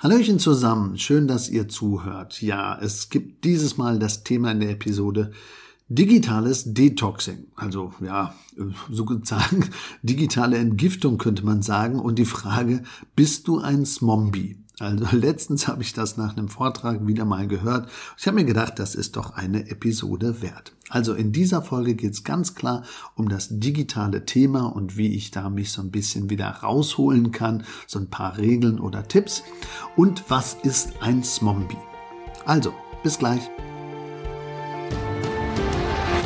Hallöchen zusammen, schön, dass ihr zuhört. Ja, es gibt dieses Mal das Thema in der Episode digitales Detoxing. Also ja, sozusagen digitale Entgiftung könnte man sagen. Und die Frage, bist du ein Zombie? Also letztens habe ich das nach einem Vortrag wieder mal gehört. Ich habe mir gedacht, das ist doch eine Episode wert. Also in dieser Folge geht es ganz klar um das digitale Thema und wie ich da mich so ein bisschen wieder rausholen kann, so ein paar Regeln oder Tipps. Und was ist ein Zombie? Also, bis gleich.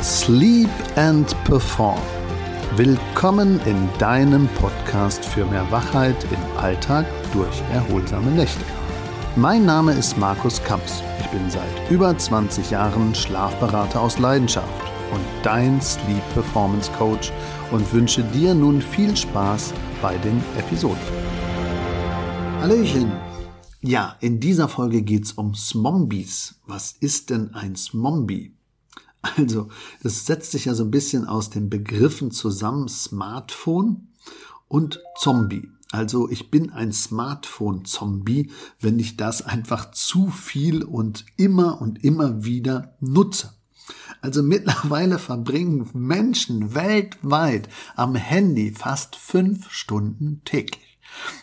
Sleep and Perform Willkommen in deinem Podcast für mehr Wachheit im Alltag durch erholsame Nächte. Mein Name ist Markus Kamps. Ich bin seit über 20 Jahren Schlafberater aus Leidenschaft und dein Sleep Performance Coach und wünsche dir nun viel Spaß bei den Episoden. Hallöchen! Ja, in dieser Folge geht es um Smombies. Was ist denn ein Smombie? Also, das setzt sich ja so ein bisschen aus den Begriffen zusammen Smartphone und Zombie. Also ich bin ein Smartphone-Zombie, wenn ich das einfach zu viel und immer und immer wieder nutze. Also mittlerweile verbringen Menschen weltweit am Handy fast fünf Stunden täglich.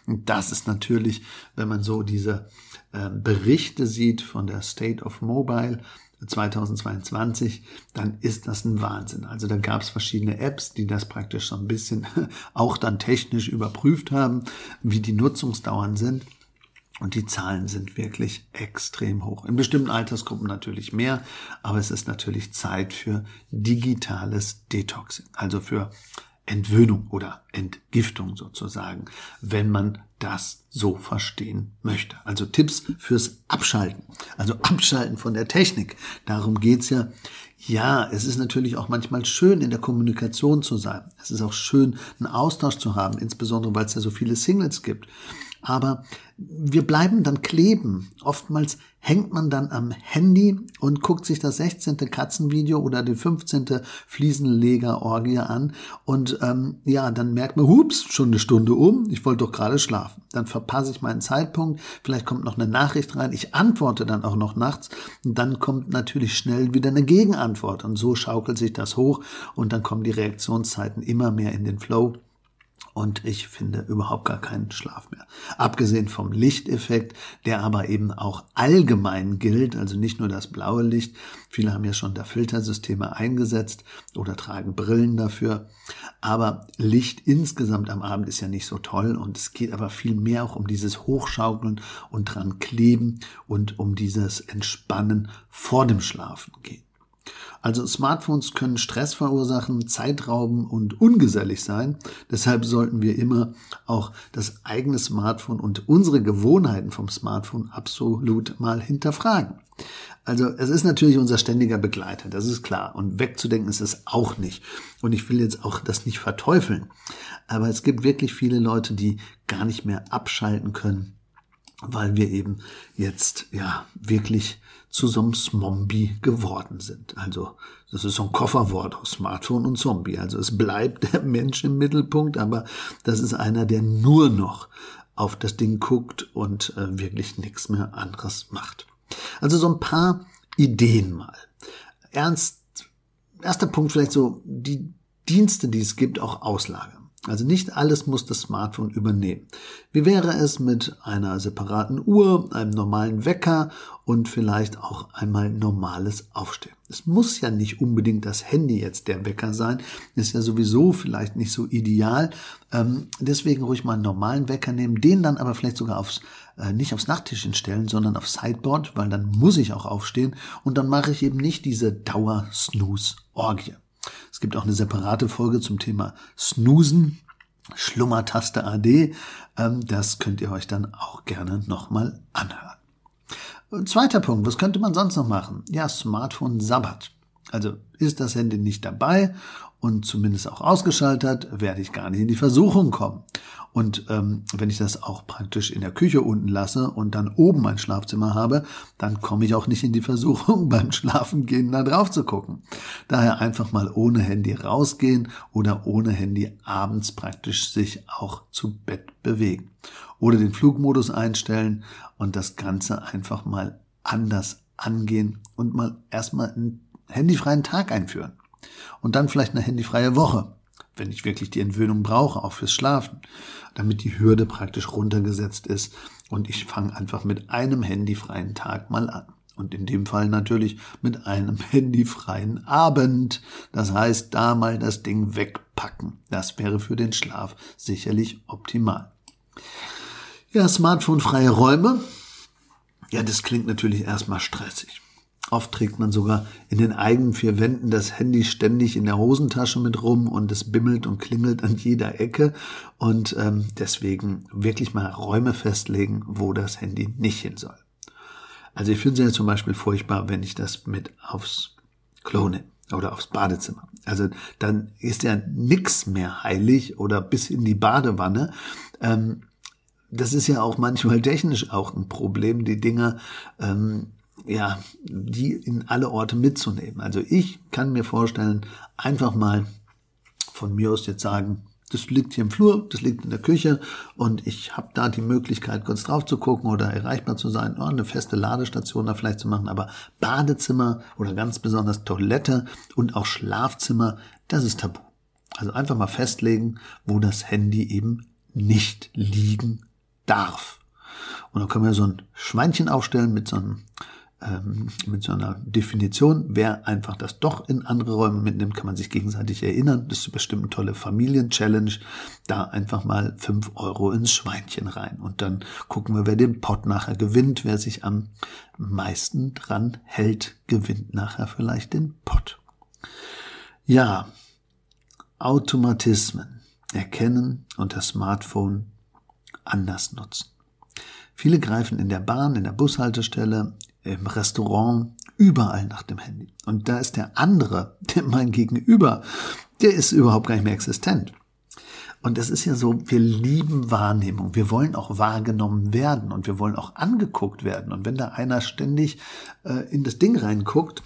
Und das ist natürlich, wenn man so diese äh, Berichte sieht von der State of Mobile, 2022, dann ist das ein Wahnsinn. Also da gab es verschiedene Apps, die das praktisch so ein bisschen auch dann technisch überprüft haben, wie die Nutzungsdauern sind. Und die Zahlen sind wirklich extrem hoch. In bestimmten Altersgruppen natürlich mehr, aber es ist natürlich Zeit für digitales Detoxing, also für Entwöhnung oder Entgiftung sozusagen, wenn man das so verstehen möchte. Also Tipps fürs Abschalten. Also Abschalten von der Technik. Darum geht's ja. Ja, es ist natürlich auch manchmal schön, in der Kommunikation zu sein. Es ist auch schön, einen Austausch zu haben, insbesondere weil es ja so viele Singles gibt. Aber wir bleiben dann kleben. Oftmals hängt man dann am Handy und guckt sich das 16. Katzenvideo oder die 15. Fliesenleger-Orgie an. Und ähm, ja, dann merkt man, hups, schon eine Stunde um, ich wollte doch gerade schlafen. Dann verpasse ich meinen Zeitpunkt, vielleicht kommt noch eine Nachricht rein, ich antworte dann auch noch nachts und dann kommt natürlich schnell wieder eine Gegenantwort. Und so schaukelt sich das hoch und dann kommen die Reaktionszeiten immer mehr in den Flow und ich finde überhaupt gar keinen Schlaf mehr. Abgesehen vom Lichteffekt, der aber eben auch allgemein gilt, also nicht nur das blaue Licht. Viele haben ja schon da Filtersysteme eingesetzt oder tragen Brillen dafür. Aber Licht insgesamt am Abend ist ja nicht so toll und es geht aber viel mehr auch um dieses Hochschaukeln und dran kleben und um dieses Entspannen vor dem Schlafen gehen. Also Smartphones können Stress verursachen, Zeitrauben und ungesellig sein. Deshalb sollten wir immer auch das eigene Smartphone und unsere Gewohnheiten vom Smartphone absolut mal hinterfragen. Also es ist natürlich unser ständiger Begleiter, das ist klar. Und wegzudenken ist es auch nicht. Und ich will jetzt auch das nicht verteufeln. Aber es gibt wirklich viele Leute, die gar nicht mehr abschalten können, weil wir eben jetzt ja wirklich zu so einem Zombie geworden sind. Also das ist so ein Kofferwort aus Smartphone und Zombie. Also es bleibt der Mensch im Mittelpunkt, aber das ist einer, der nur noch auf das Ding guckt und äh, wirklich nichts mehr anderes macht. Also so ein paar Ideen mal. Ernst, erster Punkt vielleicht so, die Dienste, die es gibt, auch auslagern. Also nicht alles muss das Smartphone übernehmen. Wie wäre es mit einer separaten Uhr, einem normalen Wecker und vielleicht auch einmal normales Aufstehen? Es muss ja nicht unbedingt das Handy jetzt der Wecker sein. Ist ja sowieso vielleicht nicht so ideal. Ähm, deswegen ruhig mal einen normalen Wecker nehmen, den dann aber vielleicht sogar aufs, äh, nicht aufs Nachttischchen stellen, sondern aufs Sideboard, weil dann muss ich auch aufstehen und dann mache ich eben nicht diese Dauer-Snooze-Orgie. Es gibt auch eine separate Folge zum Thema Snoosen, Schlummertaste AD. Ähm, das könnt ihr euch dann auch gerne nochmal anhören. Zweiter Punkt, was könnte man sonst noch machen? Ja, Smartphone Sabbat. Also ist das Handy nicht dabei und zumindest auch ausgeschaltet, werde ich gar nicht in die Versuchung kommen. Und ähm, wenn ich das auch praktisch in der Küche unten lasse und dann oben mein Schlafzimmer habe, dann komme ich auch nicht in die Versuchung, beim Schlafengehen da drauf zu gucken. Daher einfach mal ohne Handy rausgehen oder ohne Handy abends praktisch sich auch zu Bett bewegen. Oder den Flugmodus einstellen und das Ganze einfach mal anders angehen und mal erstmal einen handyfreien Tag einführen. Und dann vielleicht eine handyfreie Woche wenn ich wirklich die Entwöhnung brauche, auch fürs Schlafen, damit die Hürde praktisch runtergesetzt ist und ich fange einfach mit einem handyfreien Tag mal an. Und in dem Fall natürlich mit einem handyfreien Abend. Das heißt, da mal das Ding wegpacken. Das wäre für den Schlaf sicherlich optimal. Ja, smartphone-freie Räume. Ja, das klingt natürlich erstmal stressig. Oft trägt man sogar in den eigenen vier Wänden das Handy ständig in der Hosentasche mit rum und es bimmelt und klingelt an jeder Ecke. Und ähm, deswegen wirklich mal Räume festlegen, wo das Handy nicht hin soll. Also ich finde es ja zum Beispiel furchtbar, wenn ich das mit aufs Klo nehme oder aufs Badezimmer. Also dann ist ja nix mehr heilig oder bis in die Badewanne. Ähm, das ist ja auch manchmal technisch auch ein Problem, die Dinger ähm, ja, die in alle Orte mitzunehmen. Also ich kann mir vorstellen, einfach mal von mir aus jetzt sagen, das liegt hier im Flur, das liegt in der Küche und ich habe da die Möglichkeit, kurz drauf zu gucken oder erreichbar zu sein, oh, eine feste Ladestation da vielleicht zu machen. Aber Badezimmer oder ganz besonders Toilette und auch Schlafzimmer, das ist tabu. Also einfach mal festlegen, wo das Handy eben nicht liegen darf. Und dann können wir so ein Schweinchen aufstellen mit so einem ähm, mit so einer Definition. Wer einfach das doch in andere Räume mitnimmt, kann man sich gegenseitig erinnern. Das ist bestimmt eine tolle Familien-Challenge. Da einfach mal fünf Euro ins Schweinchen rein. Und dann gucken wir, wer den Pott nachher gewinnt. Wer sich am meisten dran hält, gewinnt nachher vielleicht den Pott. Ja, Automatismen erkennen und das Smartphone anders nutzen. Viele greifen in der Bahn, in der Bushaltestelle, im Restaurant, überall nach dem Handy. Und da ist der andere, der mein Gegenüber, der ist überhaupt gar nicht mehr existent. Und es ist ja so, wir lieben Wahrnehmung. Wir wollen auch wahrgenommen werden und wir wollen auch angeguckt werden. Und wenn da einer ständig äh, in das Ding reinguckt,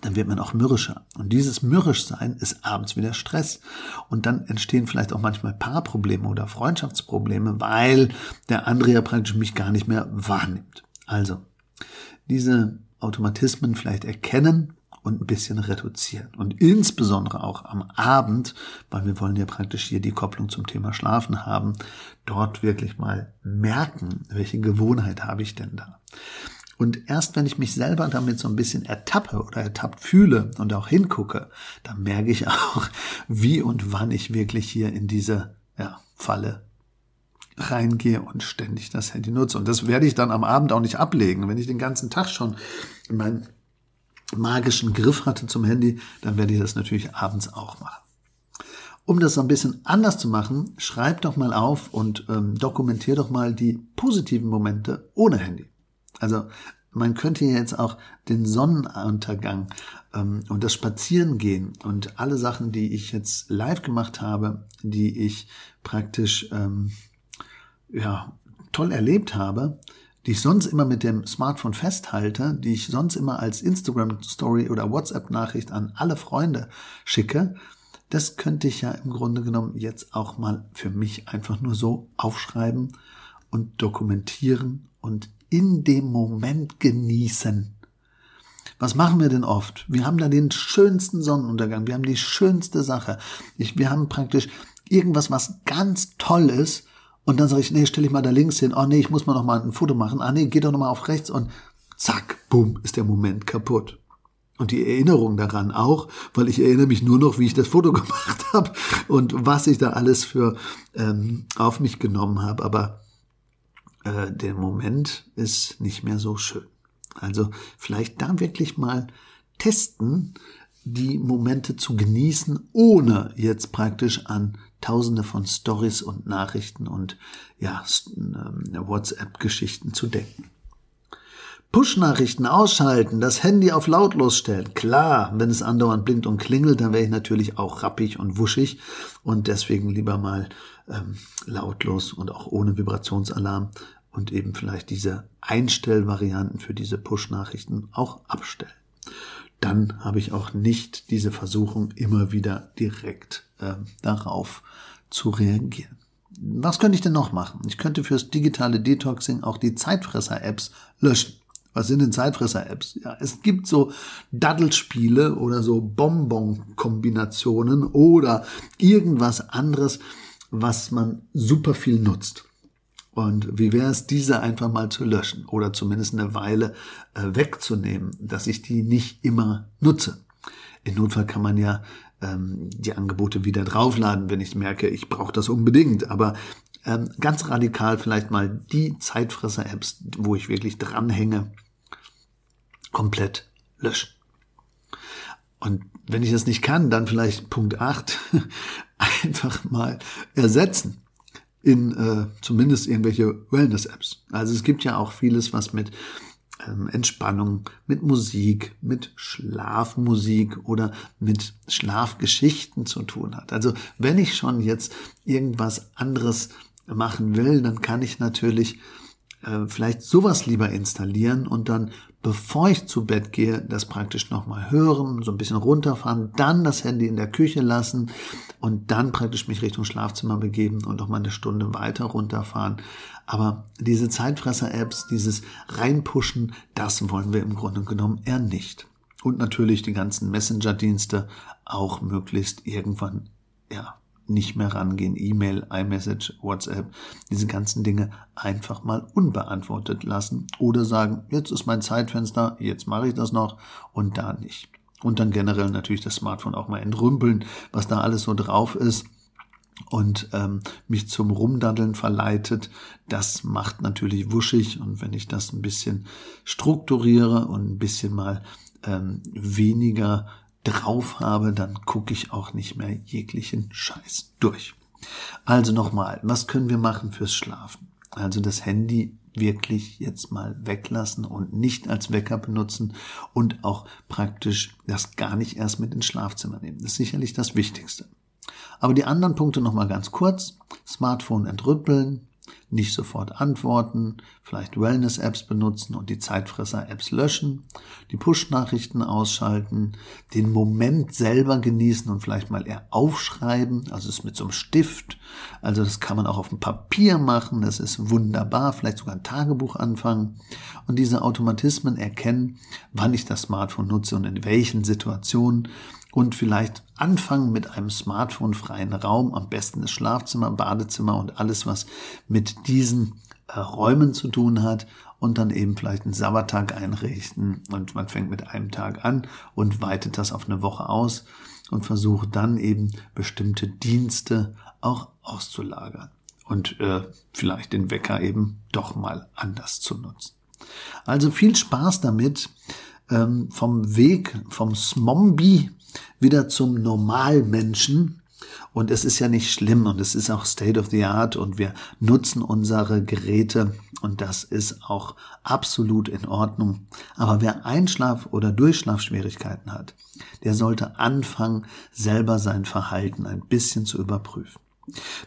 dann wird man auch mürrischer. Und dieses Mürrischsein ist abends wieder Stress. Und dann entstehen vielleicht auch manchmal Paarprobleme oder Freundschaftsprobleme, weil der andere ja praktisch mich gar nicht mehr wahrnimmt. Also, diese Automatismen vielleicht erkennen und ein bisschen reduzieren. Und insbesondere auch am Abend, weil wir wollen ja praktisch hier die Kopplung zum Thema Schlafen haben, dort wirklich mal merken, welche Gewohnheit habe ich denn da. Und erst wenn ich mich selber damit so ein bisschen ertappe oder ertappt fühle und auch hingucke, dann merke ich auch, wie und wann ich wirklich hier in diese ja, Falle reingehe und ständig das Handy nutze. Und das werde ich dann am Abend auch nicht ablegen. Wenn ich den ganzen Tag schon meinen magischen Griff hatte zum Handy, dann werde ich das natürlich abends auch machen. Um das ein bisschen anders zu machen, schreib doch mal auf und ähm, dokumentier doch mal die positiven Momente ohne Handy. Also man könnte jetzt auch den Sonnenuntergang ähm, und das Spazierengehen und alle Sachen, die ich jetzt live gemacht habe, die ich praktisch ähm, ja, toll erlebt habe, die ich sonst immer mit dem Smartphone festhalte, die ich sonst immer als Instagram Story oder WhatsApp Nachricht an alle Freunde schicke, das könnte ich ja im Grunde genommen jetzt auch mal für mich einfach nur so aufschreiben und dokumentieren und in dem Moment genießen. Was machen wir denn oft? Wir haben da den schönsten Sonnenuntergang, wir haben die schönste Sache. Ich, wir haben praktisch irgendwas, was ganz toll ist und dann sage ich, nee, stell dich mal da links hin. Oh nee, ich muss mal noch mal ein Foto machen. Ah nee, geh doch noch mal auf rechts und zack, boom, ist der Moment kaputt. Und die Erinnerung daran auch, weil ich erinnere mich nur noch, wie ich das Foto gemacht habe und was ich da alles für ähm, auf mich genommen habe. Aber äh, der Moment ist nicht mehr so schön. Also vielleicht da wirklich mal testen, die Momente zu genießen, ohne jetzt praktisch an tausende von Stories und Nachrichten und ja, ähm, WhatsApp-Geschichten zu denken. Push-Nachrichten ausschalten, das Handy auf lautlos stellen. Klar, wenn es andauernd blinkt und klingelt, dann wäre ich natürlich auch rappig und wuschig und deswegen lieber mal ähm, lautlos und auch ohne Vibrationsalarm und eben vielleicht diese Einstellvarianten für diese Push-Nachrichten auch abstellen. Dann habe ich auch nicht diese Versuchung, immer wieder direkt äh, darauf zu reagieren. Was könnte ich denn noch machen? Ich könnte fürs digitale Detoxing auch die Zeitfresser-Apps löschen. Was sind denn Zeitfresser-Apps? Ja, es gibt so Daddelspiele oder so Bonbon-Kombinationen oder irgendwas anderes, was man super viel nutzt. Und wie wäre es, diese einfach mal zu löschen oder zumindest eine Weile äh, wegzunehmen, dass ich die nicht immer nutze. In Notfall kann man ja ähm, die Angebote wieder draufladen, wenn ich merke, ich brauche das unbedingt. Aber ähm, ganz radikal vielleicht mal die Zeitfresser-Apps, wo ich wirklich dranhänge, komplett löschen. Und wenn ich das nicht kann, dann vielleicht Punkt 8 einfach mal ersetzen in äh, zumindest irgendwelche Wellness-Apps. Also es gibt ja auch vieles, was mit Entspannung, mit Musik, mit Schlafmusik oder mit Schlafgeschichten zu tun hat. Also wenn ich schon jetzt irgendwas anderes machen will, dann kann ich natürlich äh, vielleicht sowas lieber installieren und dann, bevor ich zu Bett gehe, das praktisch nochmal hören, so ein bisschen runterfahren, dann das Handy in der Küche lassen und dann praktisch mich Richtung Schlafzimmer begeben und nochmal eine Stunde weiter runterfahren. Aber diese Zeitfresser-Apps, dieses Reinpushen, das wollen wir im Grunde genommen eher nicht. Und natürlich die ganzen Messenger-Dienste auch möglichst irgendwann, ja, nicht mehr rangehen. E-Mail, iMessage, WhatsApp, diese ganzen Dinge einfach mal unbeantwortet lassen oder sagen, jetzt ist mein Zeitfenster, jetzt mache ich das noch und da nicht. Und dann generell natürlich das Smartphone auch mal entrümpeln, was da alles so drauf ist und ähm, mich zum Rumdaddeln verleitet, das macht natürlich wuschig und wenn ich das ein bisschen strukturiere und ein bisschen mal ähm, weniger drauf habe, dann gucke ich auch nicht mehr jeglichen Scheiß durch. Also nochmal, was können wir machen fürs Schlafen? Also das Handy wirklich jetzt mal weglassen und nicht als Wecker benutzen und auch praktisch das gar nicht erst mit ins Schlafzimmer nehmen. Das ist sicherlich das Wichtigste. Aber die anderen Punkte nochmal ganz kurz. Smartphone entrüppeln, nicht sofort antworten, vielleicht Wellness-Apps benutzen und die Zeitfresser-Apps löschen, die Push-Nachrichten ausschalten, den Moment selber genießen und vielleicht mal eher aufschreiben, also es mit so einem Stift, also das kann man auch auf dem Papier machen, das ist wunderbar, vielleicht sogar ein Tagebuch anfangen und diese Automatismen erkennen, wann ich das Smartphone nutze und in welchen Situationen und vielleicht anfangen mit einem smartphone-freien Raum, am besten das Schlafzimmer, Badezimmer und alles, was mit diesen äh, Räumen zu tun hat und dann eben vielleicht einen Sabbattag einrichten und man fängt mit einem Tag an und weitet das auf eine Woche aus und versucht dann eben bestimmte Dienste auch auszulagern und äh, vielleicht den Wecker eben doch mal anders zu nutzen. Also viel Spaß damit, ähm, vom Weg vom Smombi wieder zum Normalmenschen. Und es ist ja nicht schlimm und es ist auch State of the Art und wir nutzen unsere Geräte und das ist auch absolut in Ordnung. Aber wer Einschlaf- oder Durchschlafschwierigkeiten hat, der sollte anfangen, selber sein Verhalten ein bisschen zu überprüfen.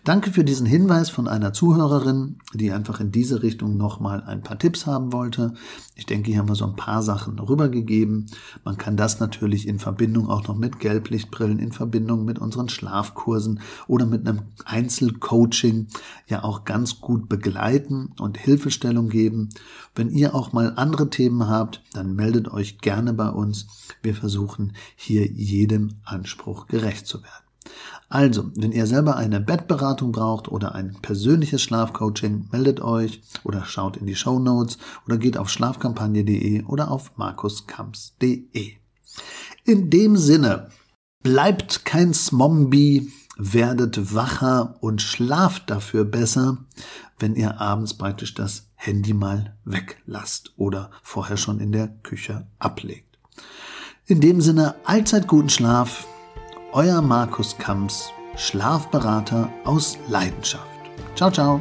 Danke für diesen Hinweis von einer Zuhörerin, die einfach in diese Richtung nochmal ein paar Tipps haben wollte. Ich denke, hier haben wir so ein paar Sachen rübergegeben. Man kann das natürlich in Verbindung auch noch mit Gelblichtbrillen, in Verbindung mit unseren Schlafkursen oder mit einem Einzelcoaching ja auch ganz gut begleiten und Hilfestellung geben. Wenn ihr auch mal andere Themen habt, dann meldet euch gerne bei uns. Wir versuchen hier jedem Anspruch gerecht zu werden. Also, wenn ihr selber eine Bettberatung braucht oder ein persönliches Schlafcoaching, meldet euch oder schaut in die Show Notes oder geht auf schlafkampagne.de oder auf markuskamps.de. In dem Sinne, bleibt kein Smombie, werdet wacher und schlaft dafür besser, wenn ihr abends praktisch das Handy mal weglasst oder vorher schon in der Küche ablegt. In dem Sinne, allzeit guten Schlaf euer Markus Kamps, Schlafberater aus Leidenschaft. Ciao, ciao.